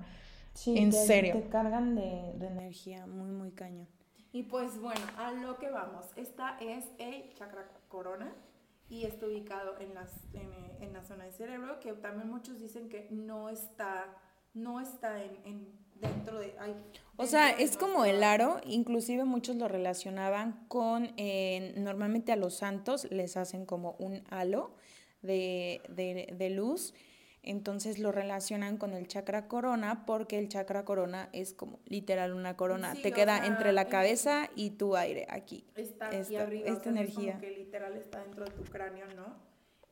Sí, en serio. Te cargan de, energía muy, muy cañón. Y pues bueno, a lo que vamos. Esta es el chakra corona y está ubicado en, las, en, la zona del cerebro, que también muchos dicen que no está, no está en, dentro de... o sea, es como el aro, inclusive muchos lo relacionaban con, eh, normalmente a los santos les hacen como un halo de, de, de luz entonces lo relacionan con el chakra corona porque el chakra corona es como literal una corona. Te queda entre la cabeza y tu aire aquí. Está aquí esta, arriba. Esta energía. que literal está dentro de tu cráneo, ¿no?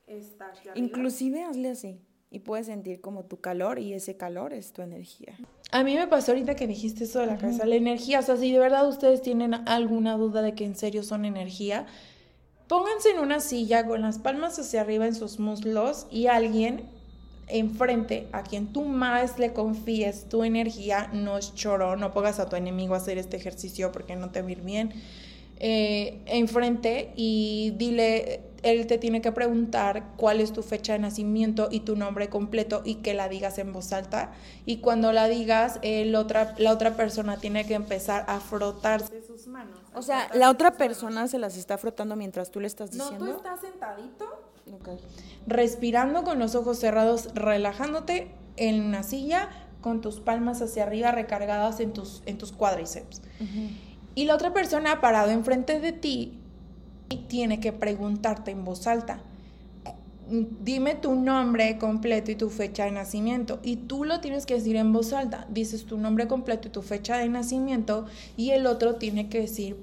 Está aquí arriba. Inclusive hazle así y puedes sentir como tu calor y ese calor es tu energía. A mí me pasó ahorita que dijiste eso de la cabeza, la energía, o sea, si de verdad ustedes tienen alguna duda de que en serio son energía, pónganse en una silla con las palmas hacia arriba en sus muslos y alguien enfrente a quien tú más le confíes tu energía, no es choro, no pongas a tu enemigo a hacer este ejercicio porque no te va a ir bien. Eh, enfrente y dile, él te tiene que preguntar cuál es tu fecha de nacimiento y tu nombre completo y que la digas en voz alta. Y cuando la digas, el otra, la otra persona tiene que empezar a frotarse sus manos. O sea, la otra persona se las está frotando mientras tú le estás diciendo. No, tú estás sentadito Respirando con los ojos cerrados, relajándote en una silla con tus palmas hacia arriba recargadas en tus, en tus cuádriceps. Y la otra persona parado enfrente de ti tiene que preguntarte en voz alta, dime tu nombre completo y tu fecha de nacimiento. Y tú lo tienes que decir en voz alta. Dices tu nombre completo y tu fecha de nacimiento y el otro tiene que decir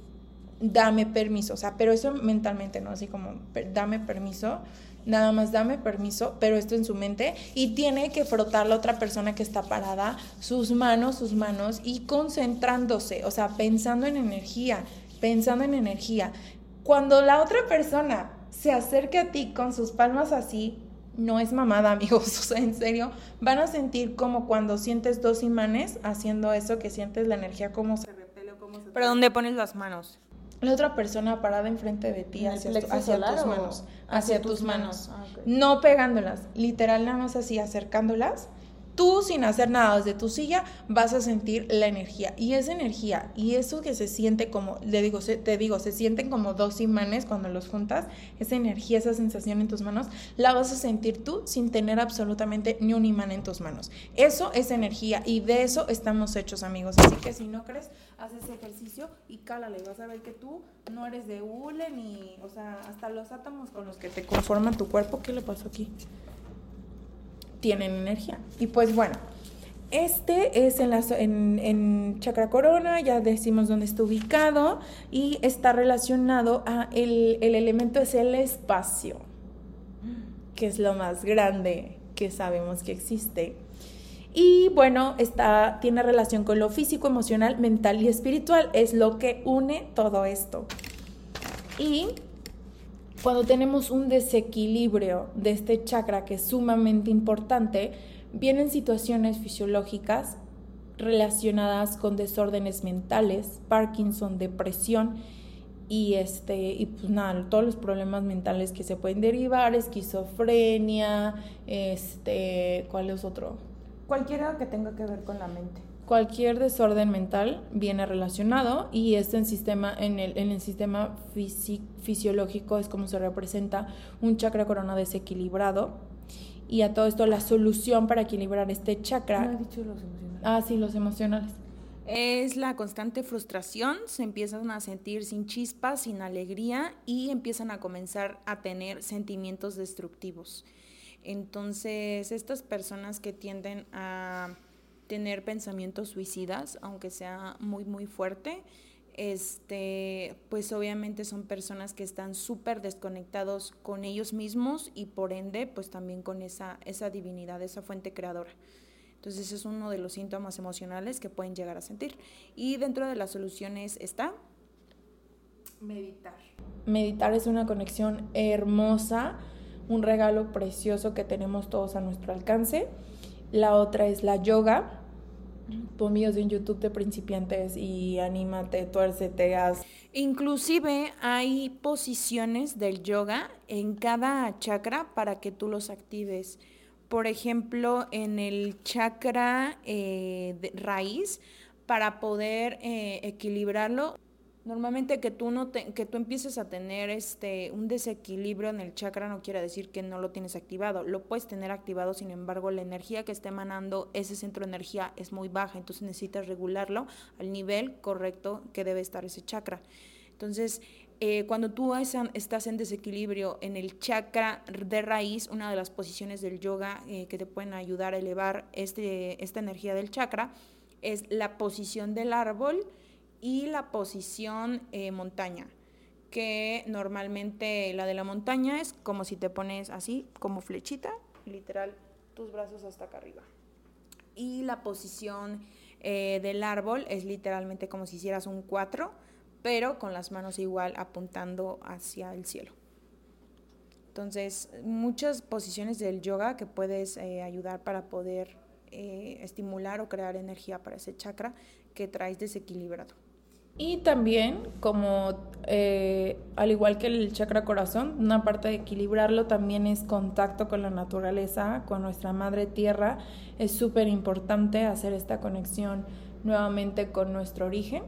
dame permiso, o sea, pero eso mentalmente, ¿no? Así como, dame permiso, nada más dame permiso, pero esto en su mente, y tiene que frotar la otra persona que está parada, sus manos, sus manos, y concentrándose, o sea, pensando en energía, pensando en energía. Cuando la otra persona se acerque a ti con sus palmas así, no es mamada, amigos, o sea, en serio, van a sentir como cuando sientes dos imanes haciendo eso, que sientes la energía como se como se... ¿Pero dónde pones las manos? La otra persona parada enfrente de ti hacia, hacia tus manos, hacia, tus manos, ah, no pegándolas, literal nada más así acercándolas tú sin hacer nada desde tu silla vas a sentir la energía. Y esa energía y eso que se siente como le digo te digo se sienten como dos imanes cuando los juntas esa energía esa sensación en tus manos la vas a sentir tú sin tener absolutamente ni un imán en tus manos. Eso es energía y de eso estamos hechos amigos. Así que si no crees haz ese ejercicio y cálale. Vas a ver que tú no eres de hule ni o sea hasta los átomos con los que te conforman tu cuerpo qué le pasó aquí tienen energía. Y pues bueno, este es en, la, en, en, Chakra Corona, ya decimos dónde está ubicado y está relacionado a el, el elemento es el espacio, que es lo más grande que sabemos que existe. Y bueno, está, tiene relación con lo físico, emocional, mental y espiritual, es lo que une todo esto. Y cuando tenemos un desequilibrio de este chakra que es sumamente importante, vienen situaciones fisiológicas relacionadas con desórdenes mentales, Parkinson, depresión y este y pues nada, todos los problemas mentales que se pueden derivar, esquizofrenia, este, ¿cuál es otro? Cualquiera que tenga que ver con la mente. Cualquier desorden mental viene relacionado y este en, sistema, en, el, en el sistema fisiológico es como se representa un chakra corona desequilibrado. Y a todo esto la solución para equilibrar este chakra... No he dicho los emocionales. Ah, sí, los emocionales. Es la constante frustración, se empiezan a sentir sin chispas, sin alegría y empiezan a comenzar a tener sentimientos destructivos. Entonces, estas personas que tienden a tener pensamientos suicidas, aunque sea muy, muy fuerte, este, pues obviamente son personas que están súper desconectados con ellos mismos y por ende, pues también con esa, esa divinidad, esa fuente creadora. Entonces es uno de los síntomas emocionales que pueden llegar a sentir. Y dentro de las soluciones está meditar. Meditar es una conexión hermosa un regalo precioso que tenemos todos a nuestro alcance. La otra es la yoga. Pon videos en YouTube de principiantes y anímate, tuércete, haz. Inclusive hay posiciones del yoga en cada chakra para que tú los actives. Por ejemplo, en el chakra eh, de raíz, para poder eh, equilibrarlo, Normalmente que tú, no que tú empieces a tener este, un desequilibrio en el chakra no quiere decir que no lo tienes activado. Lo puedes tener activado, sin embargo, la energía que está emanando ese centro de energía es muy baja, entonces necesitas regularlo al nivel correcto que debe estar ese chakra. Entonces, eh, cuando tú estás en desequilibrio en el chakra de raíz, una de las posiciones del yoga eh, que te pueden ayudar a elevar este, esta energía del chakra es la posición del árbol y la posición eh, montaña, que normalmente la de la montaña es como si te pones así, como flechita, literal, tus brazos hasta acá arriba. Y la posición eh, del árbol es literalmente como si hicieras un 4, pero con las manos igual apuntando hacia el cielo. Entonces, muchas posiciones del yoga que puedes eh, ayudar para poder estimular o crear energía para ese chakra que traes desequilibrado. Y también, como eh, al igual que el chakra corazón, una parte de equilibrarlo también es contacto con la naturaleza, con nuestra madre tierra. Es súper importante hacer esta conexión nuevamente con nuestro origen.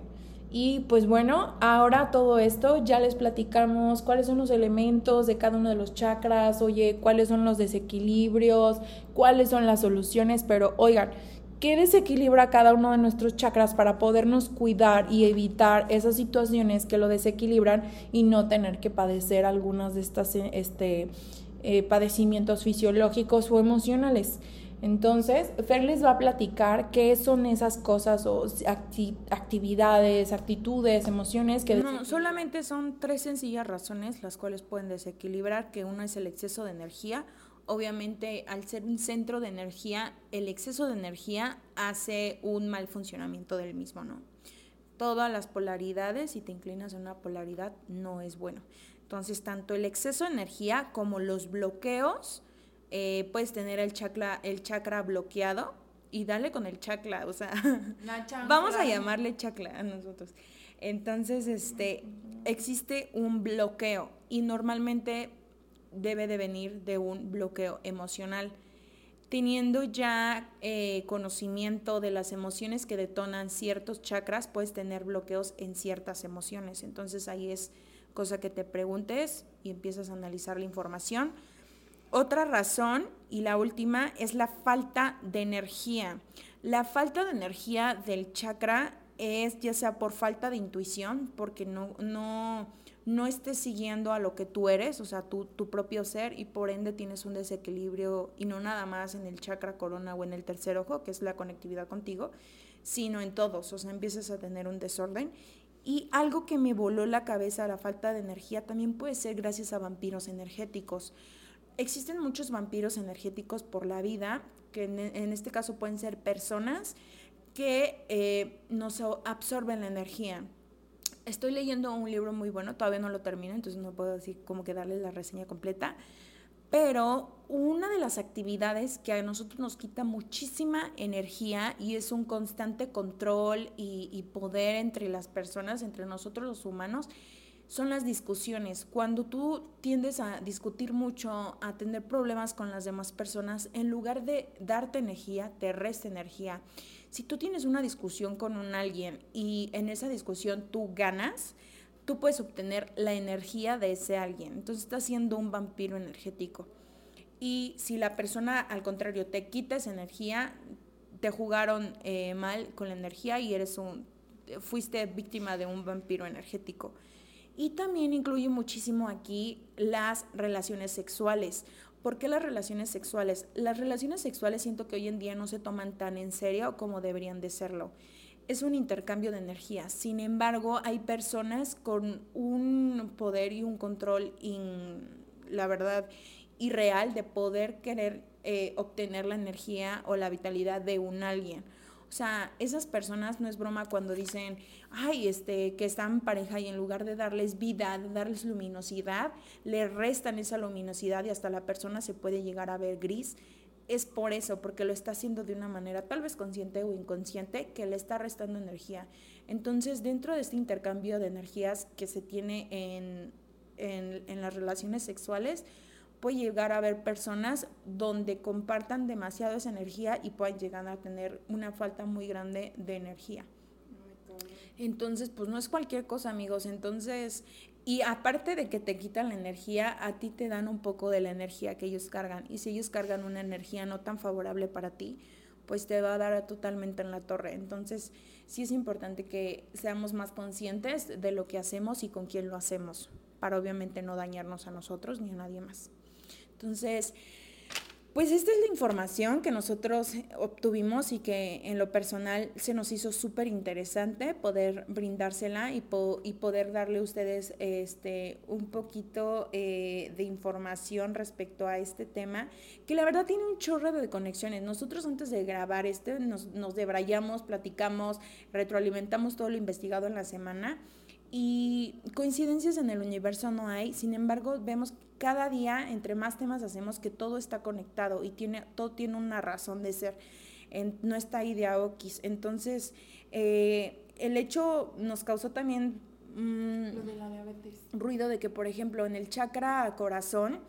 Y pues bueno, ahora todo esto ya les platicamos cuáles son los elementos de cada uno de los chakras, oye, cuáles son los desequilibrios, cuáles son las soluciones, pero oigan, ¿Qué desequilibra cada uno de nuestros chakras para podernos cuidar y evitar esas situaciones que lo desequilibran y no tener que padecer algunas de estas este, eh, padecimientos fisiológicos o emocionales? Entonces, Fer les va a platicar qué son esas cosas o actividades, actitudes, emociones que... No, solamente son tres sencillas razones las cuales pueden desequilibrar, que una es el exceso de energía, obviamente al ser un centro de energía, el exceso de energía hace un mal funcionamiento del mismo, ¿no? Todas las polaridades, si te inclinas a una polaridad, no es bueno. Entonces, tanto el exceso de energía como los bloqueos, eh, puedes tener el chakra, el chakra bloqueado y dale con el chakra, o sea, vamos a llamarle chakra a nosotros. Entonces, este, existe un bloqueo y normalmente debe de venir de un bloqueo emocional. Teniendo ya eh, conocimiento de las emociones que detonan ciertos chakras, puedes tener bloqueos en ciertas emociones. Entonces ahí es cosa que te preguntes y empiezas a analizar la información. Otra razón, y la última, es la falta de energía. La falta de energía del chakra es ya sea por falta de intuición, porque no, no, no estés siguiendo a lo que tú eres, o sea, tu, tu propio ser, y por ende tienes un desequilibrio, y no nada más en el chakra corona o en el tercer ojo, que es la conectividad contigo, sino en todos, o sea, empiezas a tener un desorden. Y algo que me voló la cabeza, la falta de energía, también puede ser gracias a vampiros energéticos. Existen muchos vampiros energéticos por la vida, que en, este caso pueden ser personas que eh, nos absorben la energía estoy leyendo un libro muy bueno, todavía no lo termino, entonces no puedo decir cómo que darle la reseña completa, pero una de las actividades que a nosotros nos quita muchísima energía y es un constante control y, y poder entre las personas, entre nosotros los humanos, son las discusiones. Cuando tú tiendes a discutir mucho, a tener problemas con las demás personas, en lugar de darte energía, te resta energía. Si tú tienes una discusión con un alguien y en esa discusión tú ganas, tú puedes obtener la energía de ese alguien. Entonces estás siendo un vampiro energético. Y si la persona, al contrario, te quita esa energía, te jugaron eh, mal con la energía y eres un, fuiste víctima de un vampiro energético. Y también incluye muchísimo aquí las relaciones sexuales. ¿Por qué las relaciones sexuales? Las relaciones sexuales siento que hoy en día no se toman tan en serio como deberían de serlo. Es un intercambio de energía. Sin embargo, hay personas con un poder y un control, la verdad, irreal de poder querer eh, obtener la energía o la vitalidad de un alguien. O sea, esas personas no es broma cuando dicen, ay, este, que están pareja y en lugar de darles vida, de darles luminosidad, le restan esa luminosidad y hasta la persona se puede llegar a ver gris. Es por eso, porque lo está haciendo de una manera tal vez consciente o inconsciente que le está restando energía. Entonces, dentro de este intercambio de energías que se tiene en, en, en las relaciones sexuales, puede llegar a haber personas donde compartan demasiado esa energía y puedan llegar a tener una falta muy grande de energía. Entonces, pues no es cualquier cosa, amigos. Entonces, y aparte de que te quitan la energía, a ti te dan un poco de la energía que ellos cargan. Y si ellos cargan una energía no tan favorable para ti, pues te va a dar totalmente en la torre. Entonces, sí es importante que seamos más conscientes de lo que hacemos y con quién lo hacemos, para obviamente no dañarnos a nosotros ni a nadie más. Entonces, pues esta es la información que nosotros obtuvimos y que en lo personal se nos hizo súper interesante poder brindársela y, poder darle a ustedes este, un poquito eh, de información respecto a este tema, que la verdad tiene un chorro de conexiones. Nosotros antes de grabar este nos, nos debrayamos, platicamos, retroalimentamos todo lo investigado en la semana y coincidencias en el universo no hay, sin embargo vemos cada día, entre más temas hacemos, que todo está conectado y tiene, todo tiene una razón de ser, en, no está idea Oquis. Entonces, eh, el hecho nos causó también... Mm, Lo de la diabetes. Ruido de que, por ejemplo, en el chakra corazón,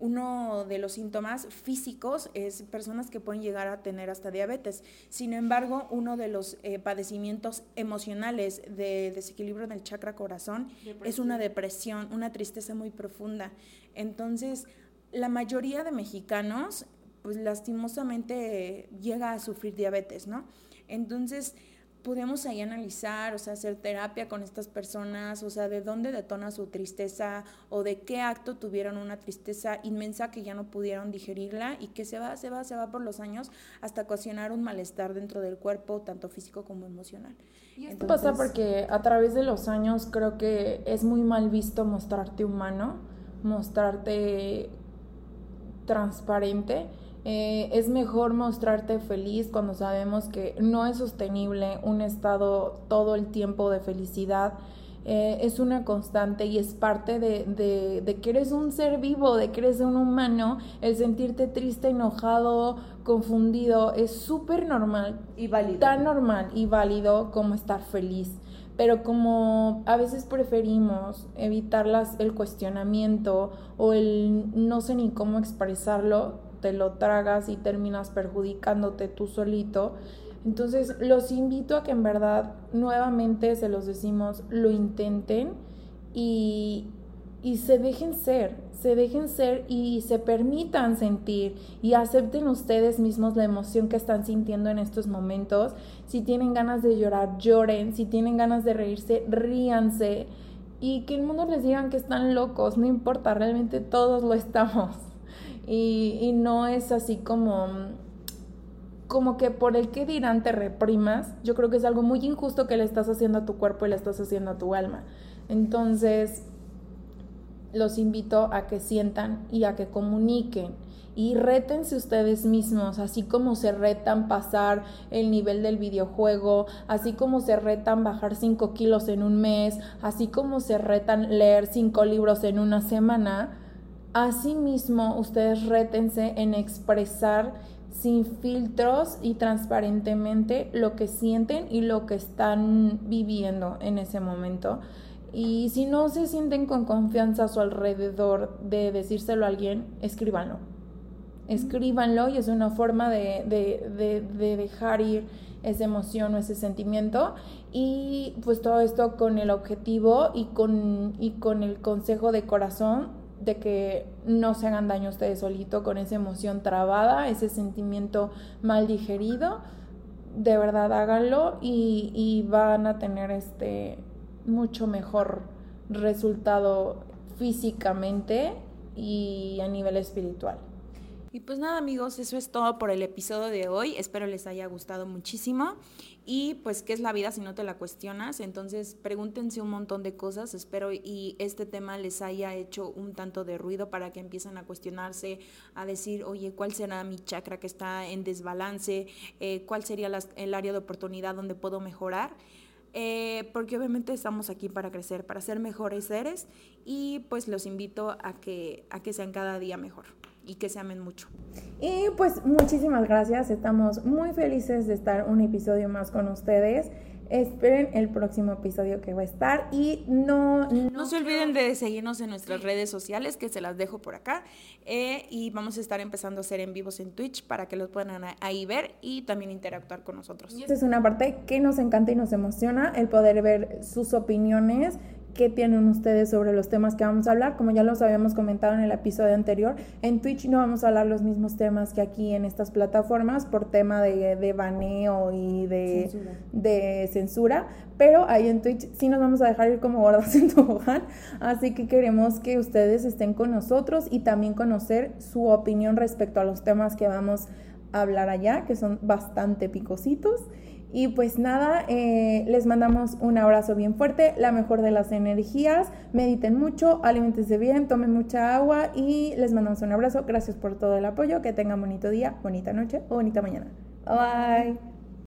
uno de los síntomas físicos es personas que pueden llegar a tener hasta diabetes. Sin embargo, uno de los eh, padecimientos emocionales de desequilibrio del chakra corazón es una depresión, una tristeza muy profunda. Entonces, la mayoría de mexicanos, pues lastimosamente llega a sufrir diabetes, ¿no? Entonces, podemos ahí analizar, o sea, hacer terapia con estas personas, o sea, de dónde detona su tristeza o de qué acto tuvieron una tristeza inmensa que ya no pudieron digerirla y que se va, se va, se va por los años hasta ocasionar un malestar dentro del cuerpo, tanto físico como emocional. Y esto pasa porque a través de los años creo que es muy mal visto mostrarte humano, mostrarte transparente eh, es mejor mostrarte feliz cuando sabemos que no es sostenible un estado todo el tiempo de felicidad. Eh, es una constante y es parte de, de, de, que eres un ser vivo, de que eres un humano. El sentirte triste, enojado, confundido es súper normal. Y válido. Tan normal y válido como estar feliz. Pero como a veces preferimos evitar las, el cuestionamiento o el no sé ni cómo expresarlo, te lo tragas y terminas perjudicándote tú solito. Entonces los invito a que en verdad nuevamente se los decimos, lo intenten y, y se dejen ser, se dejen ser y se permitan sentir y acepten ustedes mismos la emoción que están sintiendo en estos momentos. Si tienen ganas de llorar, lloren, si tienen ganas de reírse, ríanse y que el mundo les digan que están locos, no importa, realmente todos lo estamos. Y, no es así como como que por el que dirán te reprimas, yo creo que es algo muy injusto que le estás haciendo a tu cuerpo y le estás haciendo a tu alma. Entonces, los invito a que sientan y a que comuniquen y rétense ustedes mismos, así como se retan pasar el nivel del videojuego, así como se retan bajar 5 kilos en un mes, así como se retan leer 5 libros en una semana Asimismo, ustedes rétense en expresar sin filtros y transparentemente lo que sienten y lo que están viviendo en ese momento. Y si no se sienten con confianza a su alrededor de decírselo a alguien, escríbanlo. Escríbanlo y es una forma de, de, de, dejar ir esa emoción o ese sentimiento. Y pues todo esto con el objetivo y con, y con el consejo de corazón de que no se hagan daño ustedes solito con esa emoción trabada, ese sentimiento mal digerido. De verdad háganlo y, y van a tener este mucho mejor resultado físicamente y a nivel espiritual. Y pues nada amigos, eso es todo por el episodio de hoy. Espero les haya gustado muchísimo. Y pues, ¿qué es la vida si no te la cuestionas? Entonces, pregúntense un montón de cosas. Espero y este tema les haya hecho un tanto de ruido para que empiecen a cuestionarse, a decir, oye, ¿cuál será mi chakra que está en desbalance? Eh, ¿Cuál sería el área de oportunidad donde puedo mejorar? Eh, porque obviamente estamos aquí para crecer, para ser mejores seres y pues los invito a que, a que sean cada día mejor y que se amen mucho. Y pues muchísimas gracias, estamos muy felices de estar un episodio más con ustedes. Esperen el próximo episodio que va a estar y no... No, se olviden de seguirnos en nuestras redes sociales, que se las dejo por acá. Eh, y vamos a estar empezando a hacer en vivos en Twitch para que los puedan ahí ver y también interactuar con nosotros. Y esa es una parte que nos encanta y nos emociona, el poder ver sus opiniones qué tienen ustedes sobre los temas que vamos a hablar. Como ya los habíamos comentado en el episodio anterior, en Twitch no vamos a hablar los mismos temas que aquí en estas plataformas por tema de, de baneo y de censura. de censura, pero ahí en Twitch sí nos vamos a dejar ir como gordos en tobogán, así que queremos que ustedes estén con nosotros y también conocer su opinión respecto a los temas que vamos a hablar allá, que son bastante picositos. Y pues nada, eh, les mandamos un abrazo bien fuerte, la mejor de las energías, mediten mucho, alimentense bien, tomen mucha agua y les mandamos un abrazo. Gracias por todo el apoyo, que tengan bonito día, bonita noche o bonita mañana. Bye.